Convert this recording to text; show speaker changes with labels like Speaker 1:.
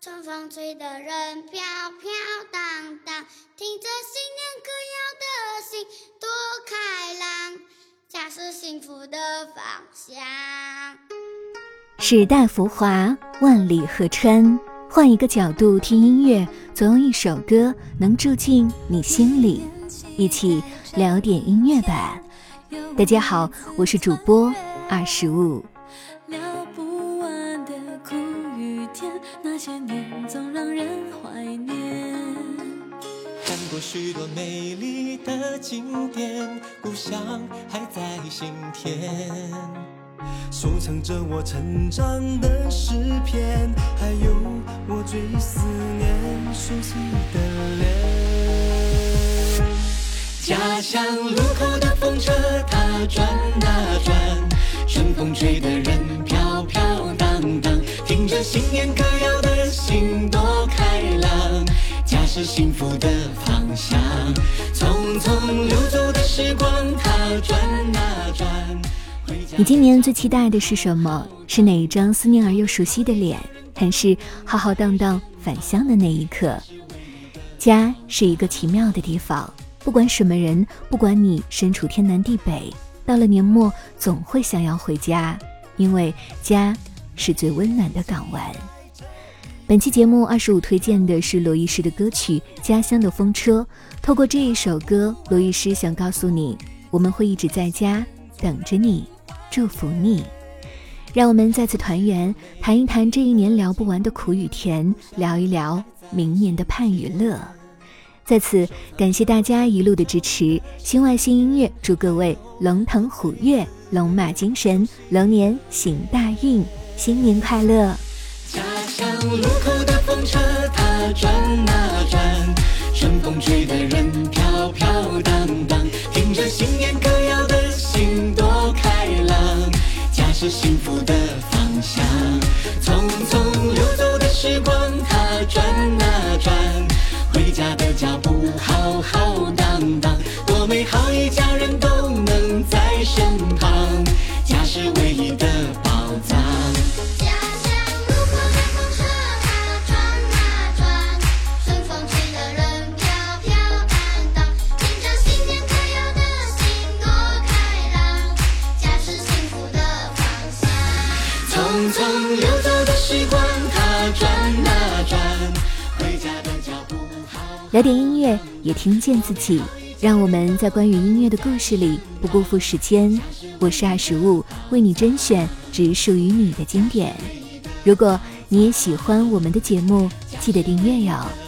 Speaker 1: 春风吹得人飘飘荡荡，听着新年歌谣的心多开朗，家是幸福的方向。
Speaker 2: 时代浮华，万里河川，换一个角度听音乐，总有一首歌能住进你心里。一起聊点音乐吧。大家好，我是主播二十五。
Speaker 3: 那些年总让人怀念。
Speaker 4: 看过许多美丽的景点，故乡还在心田。收藏着我成长的诗篇，还有我最思念熟悉的脸。家乡路口新年歌谣的心多开朗。家是幸福的方向，匆匆流走的时光，它转啊转。
Speaker 2: 你今年最期待的是什么？是哪一张思念而又熟悉的脸，还是浩浩荡荡返乡的那一刻？家是一个奇妙的地方，不管什么人，不管你身处天南地北，到了年末总会想要回家，因为家是最温暖的港湾。本期节目二十五推荐的是罗艺诗的歌曲《家乡的风车》。透过这一首歌，罗艺诗想告诉你，我们会一直在家等着你。祝福你，让我们再次团圆，谈一谈这一年聊不完的苦与甜，聊一聊明年的盼与乐。在此感谢大家一路的支持，新外新音乐祝各位龙腾虎跃，龙马精神，龙年行大运，新年快乐！
Speaker 4: 家乡路口的风车，它转啊转，春风吹得人飘飘荡荡，听着新年歌谣的心多开朗。家是幸福的方向，匆匆流走的时光，它转啊转，回家的脚步浩浩荡荡，多美好，一家匆匆流走的时光，它转啊转，回家的脚步好。
Speaker 2: 来点音乐，也听见自己。让我们在关于音乐的故事里不辜负时间。我是二十五，为你甄选只属于你的经典。如果你也喜欢我们的节目，记得订阅哟。